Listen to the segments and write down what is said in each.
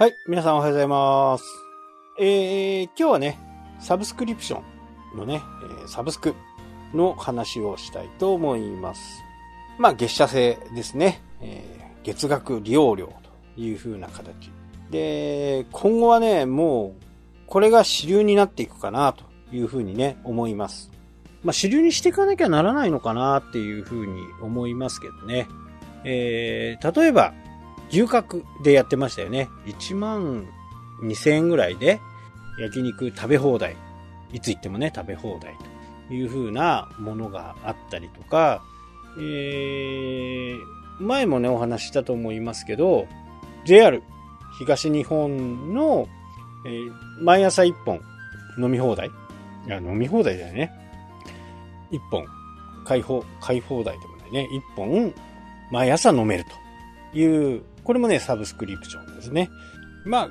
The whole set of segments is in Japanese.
はい、皆さんおはようございます。えー、今日はね、サブスクリプションのね、えサブスクの話をしたいと思います。まあ、月謝制ですね。えー月額利用料という風な形。で、今後はね、もう、これが主流になっていくかなという風にね、思います。まあ、主流にしていかなきゃならないのかなっていう風に思いますけどね。えー、例えば、牛角でやってましたよね。1万2000円ぐらいで焼肉食べ放題。いつ行ってもね、食べ放題という風なものがあったりとか、えー、前もね、お話ししたと思いますけど、JR 東日本の、えー毎朝1本飲み放題。いや、飲み放題だよね。1本、開放、開放題でもないね。1本、毎朝飲めるという、これもね、サブスクリプションですね。まあ、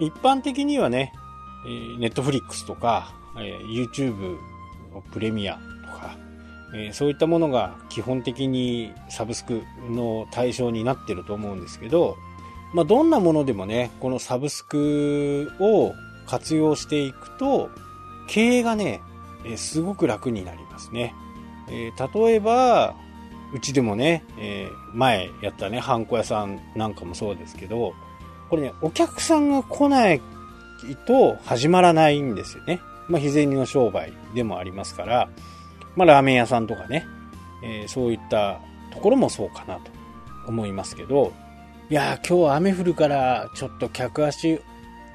一般的にはね、ネットフリックスとか、えー YouTube のプレミアとか、そういったものが基本的にサブスクの対象になってると思うんですけど、まあ、どんなものでもね、このサブスクを活用していくと、経営がね、すごく楽になりますね。例えば、うちでもね、えー前やったね、ハンコ屋さんなんかもそうですけど、これね、お客さんが来ないと始まらないんですよね。まあ、日銭の商売でもありますから、まあ、ラーメン屋さんとかね、えーそういったところもそうかなと思いますけど、いやー、今日雨降るから、ちょっと客足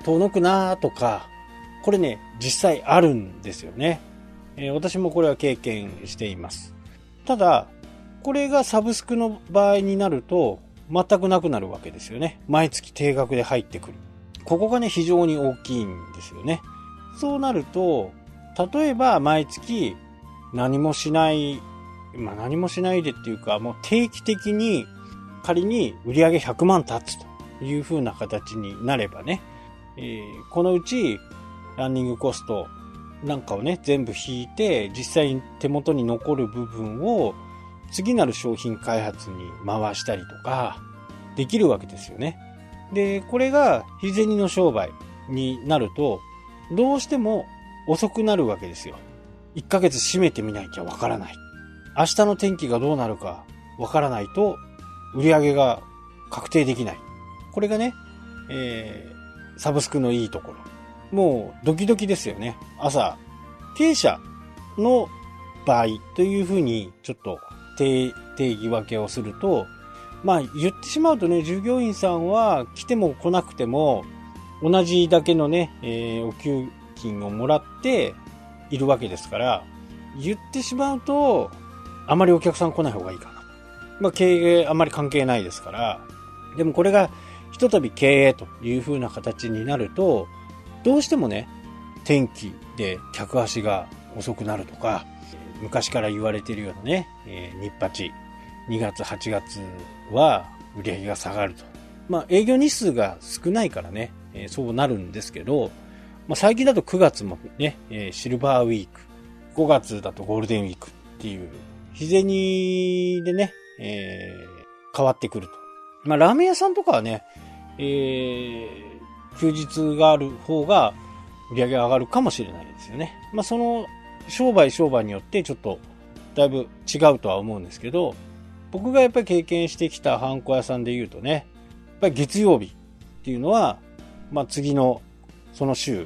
遠のくなーとか、これね、実際あるんですよね。えー私もこれは経験しています。ただ、これがサブスクの場合になると、全くなくなるわけですよね。毎月定額で入ってくる。ここがね、非常に大きいんですよね。そうなると、例えば毎月何もしない、まあ何もしないでっていうか、もう定期的に仮に売上100万経つという風な形になればね、えーこのうちランニングコストなんかをね、全部引いて、実際に手元に残る部分を次なる商品開発に回したりとか、できるわけですよね。で、これが日銭の商売になると、どうしても遅くなるわけですよ。1ヶ月閉めてみなきゃわからない。明日の天気がどうなるかわからないと、売り上げが確定できない。これがね、えーサブスクのいいところ。もうドキドキですよね。朝、経営者の場合というふうにちょっと定義分けをすると、まあ言ってしまうとね、従業員さんは来ても来なくても同じだけのね、えーお給金をもらっているわけですから、言ってしまうと、あまりお客さん来ない方がいいかな。まあ経営あまり関係ないですから、でもこれがひとたび経営という風な形になると、どうしてもね、天気で客足が遅くなるとか、昔から言われてるようなね、えー日八、2月、8月は売り上げが下がると。まあ営業日数が少ないからね、えーそうなるんですけど、まあ最近だと9月もね、えーシルバーウィーク、5月だとゴールデンウィークっていう、日銭でね、えー変わってくると。まあラーメン屋さんとかはね、えー休日がある方が売り上げが上がるかもしれないですよね。まあその商売商売によってちょっとだいぶ違うとは思うんですけど、僕がやっぱり経験してきたハンコ屋さんで言うとね、やっぱり月曜日っていうのは、まあ次のその週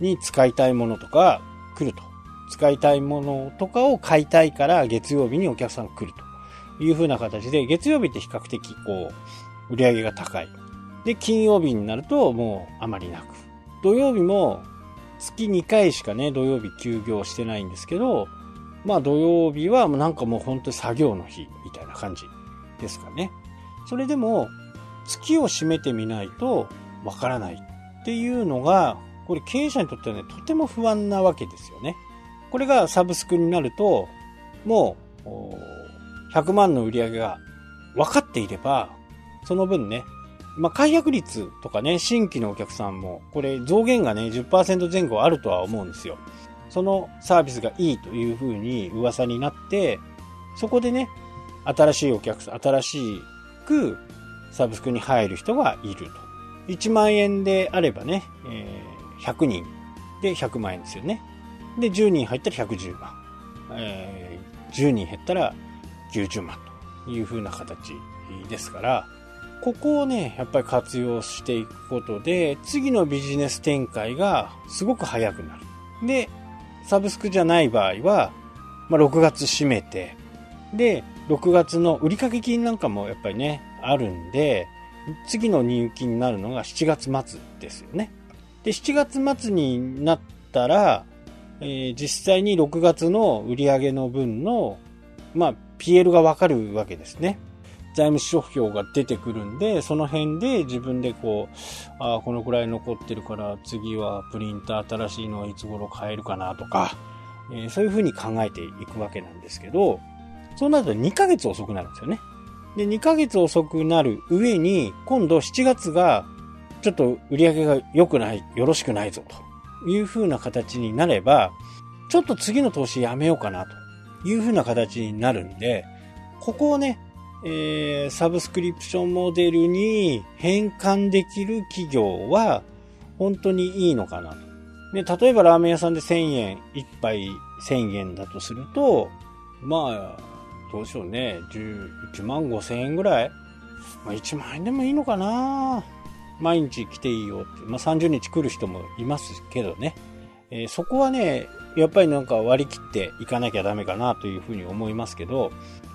に使いたいものとか来ると。使いたいものとかを買いたいから月曜日にお客さん来るという風な形で、月曜日って比較的こう、売り上げが高い。で、金曜日になるともうあまりなく。土曜日も月2回しかね、土曜日休業してないんですけど、まあ土曜日はなんかもう本当に作業の日みたいな感じですかね。それでも月を締めてみないとわからないっていうのが、これ経営者にとってはね、とても不安なわけですよね。これがサブスクになると、もう、100万の売り上げが分かっていれば、その分ね、まあ、解約率とかね、新規のお客さんも、これ増減がね、10%前後あるとは思うんですよ。そのサービスがいいというふうに噂になって、そこでね、新しいお客さん、新しくサブスクに入る人がいると1万円であればね、えー、100人で100万円ですよね。で、10人入ったら110万。えー、10人減ったら90万という風な形ですから、ここをね、やっぱり活用していくことで、次のビジネス展開がすごく早くなる。で、サブスクじゃない場合は、まあ、6月閉めて、で、6月の売掛金なんかもやっぱりね、あるんで、次の入金になるのが7月末ですよね。で、7月末になったら、えー、実際に6月の売上の分の、まあ、PL がわかるわけですね。財務諸表が出てくるんで、その辺で自分でこう、ああ、このくらい残ってるから、次はプリンター新しいのはいつ頃買えるかなとか、えー、そういうふうに考えていくわけなんですけど、そうなると2ヶ月遅くなるんですよね。で、2ヶ月遅くなる上に、今度7月が、ちょっと売り上げが良くない、よろしくないぞ、という風な形になれば、ちょっと次の投資やめようかな、という風な形になるんで、ここをね、えー、サブスクリプションモデルに変換できる企業は、本当にいいのかなと。で、例えばラーメン屋さんで1000円、1杯1000円だとすると、まあ、どうしようね、1万5千円ぐらいまあ、1万円でもいいのかな毎日来ていいよって。まあ、30日来る人もいますけどね。えー、そこはね、やっぱりなんか割り切っていかなきゃダメかなというふうに思いますけど、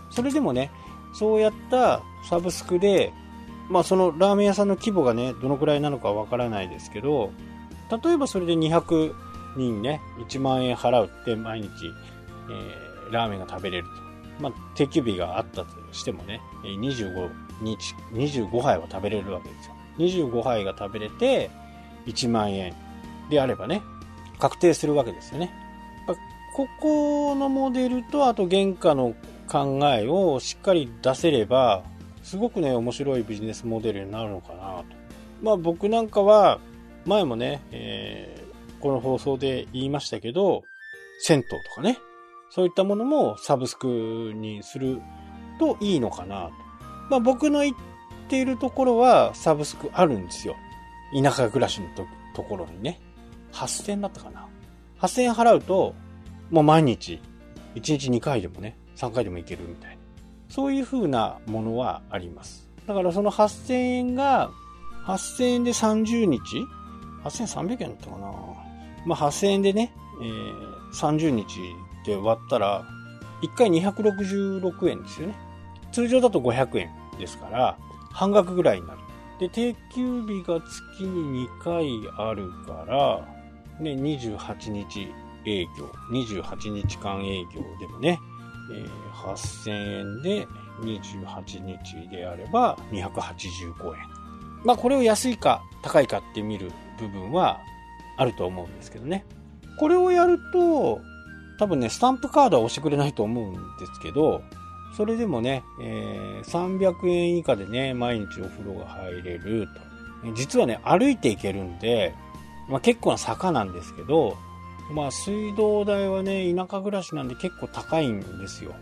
それでもね、そうやったサブスクで、まあそのラーメン屋さんの規模がね、どのくらいなのかわからないですけど、例えばそれで200人ね、1万円払うって毎日、えー、ラーメンが食べれると。まあ、定休日があったとしてもね、25日、25杯は食べれるわけですよ。25杯が食べれて、1万円であればね、確定するわけですよね。ここのモデルと、あと原価の考えをしっかり出せれば、すごくね、面白いビジネスモデルになるのかなと。まあ僕なんかは、前もね、えー、この放送で言いましたけど、銭湯とかね、そういったものもサブスクにするといいのかなと。まあ僕の言っているところはサブスクあるんですよ。田舎暮らしのとところにね。8000だったかな。8000円払うと、もう毎日、1日2回でもね、3回でもいけるみたいな。そういう風なものはあります。だからその8000円が、8000円で30日 ?8300 円だったかな？まあ8000円でね、えー、30日で割ったら、1回266円ですよね。通常だと500円ですから、半額ぐらいになる。で、定休日が月に2回あるから、ね、28日営業、28日間営業でもね、えー、8000円で28日であれば285円。まあこれを安いか高いかって見る部分はあると思うんですけどね。これをやると、多分ね、スタンプカードは押してくれないと思うんですけど、それでもね、えー、300円以下でね、毎日お風呂が入れると。実はね、歩いて行けるんで、まあ、結構な坂なんですけど、まあ水道代はね、田舎暮らしなんで結構高いんですよ。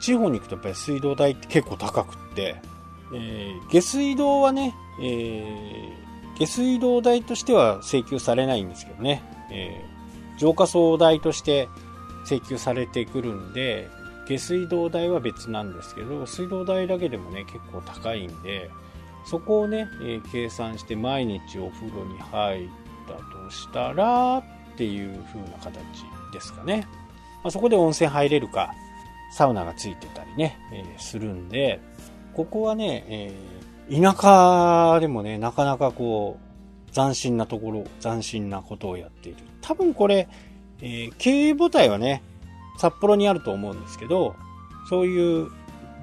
地方に行くとやっぱり水道代って結構高くって、えー、下水道はね、えー、下水道代としては請求されないんですけどね、えー、浄化槽代として請求されてくるんで、下水道代は別なんですけど、水道代だけでもね、結構高いんで、そこをね、え、計算して毎日お風呂に入ったとしたら、っていう風な形ですかね。まあ、そこで温泉入れるか、サウナがついてたりね、えー、するんで、ここはね、えー、田舎でもね、なかなかこう、斬新なところ、斬新なことをやっている。多分これ、えー、経営母体はね、札幌にあると思うんですけど、そういう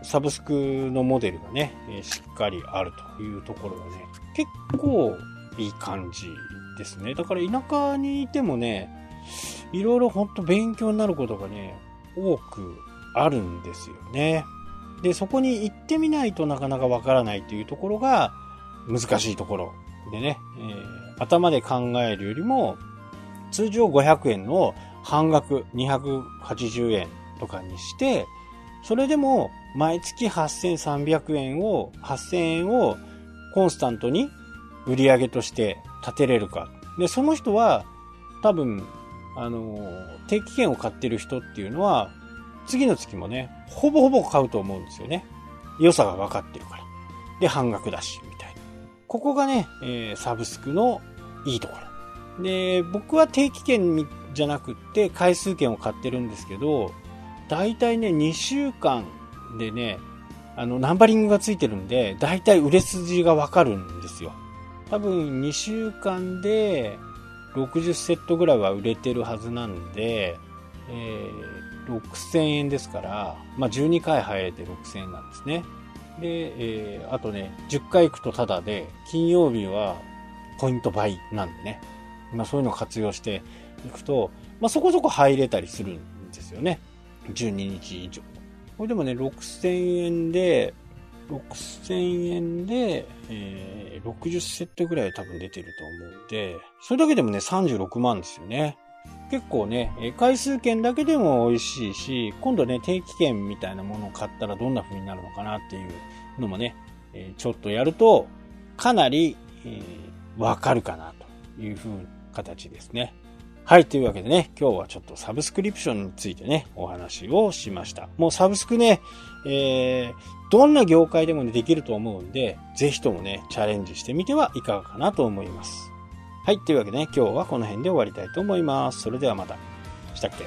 サブスクのモデルがね、え、しっかりあるというところがね、結構いい感じですね。だから田舎にいてもね、いろいろほんと勉強になることがね、多くあるんですよね。で、そこに行ってみないとなかなかわからないというところが難しいところでね、えー、頭で考えるよりも通常500円の半額280円とかにして、それでも毎月8300円を、8000円をコンスタントに売り上げとして立てれるか。で、その人は、多分、あの、定期券を買ってる人っていうのは、次の月もね、ほぼほぼ買うと思うんですよね。良さが分かってるから。で、半額だし、みたいな。ここがね、えー、サブスクのいいところ。で、僕は定期券じゃなくって回数券を買ってるんですけど、だいたいね、2週間でね、あの、ナンバリングがついてるんで、だいたい売れ筋がわかるんですよ。多分2週間で60セットぐらいは売れてるはずなんで、えー、6000円ですから、まあ、12回入れて6000円なんですね。で、えー、あとね、10回行くとタダで、金曜日はポイント倍なんでね。まあそういうのを活用していくと、まあそこそこ入れたりするんですよね。12日以上。これでもね、6000円で、6000円で、えー、60セットぐらい多分出てると思うんで、それだけでもね、36万ですよね。結構ね、回数券だけでも美味しいし、今度ね、定期券みたいなものを買ったらどんな風になるのかなっていうのもね、ちょっとやると、かなり、えー、わかるかなという風な形ですね。はい。というわけでね、今日はちょっとサブスクリプションについてね、お話をしました。もうサブスクね、えー、どんな業界でも、ね、できると思うんで、ぜひともね、チャレンジしてみてはいかがかなと思います。はい。というわけでね、今日はこの辺で終わりたいと思います。それではまた。したっけ？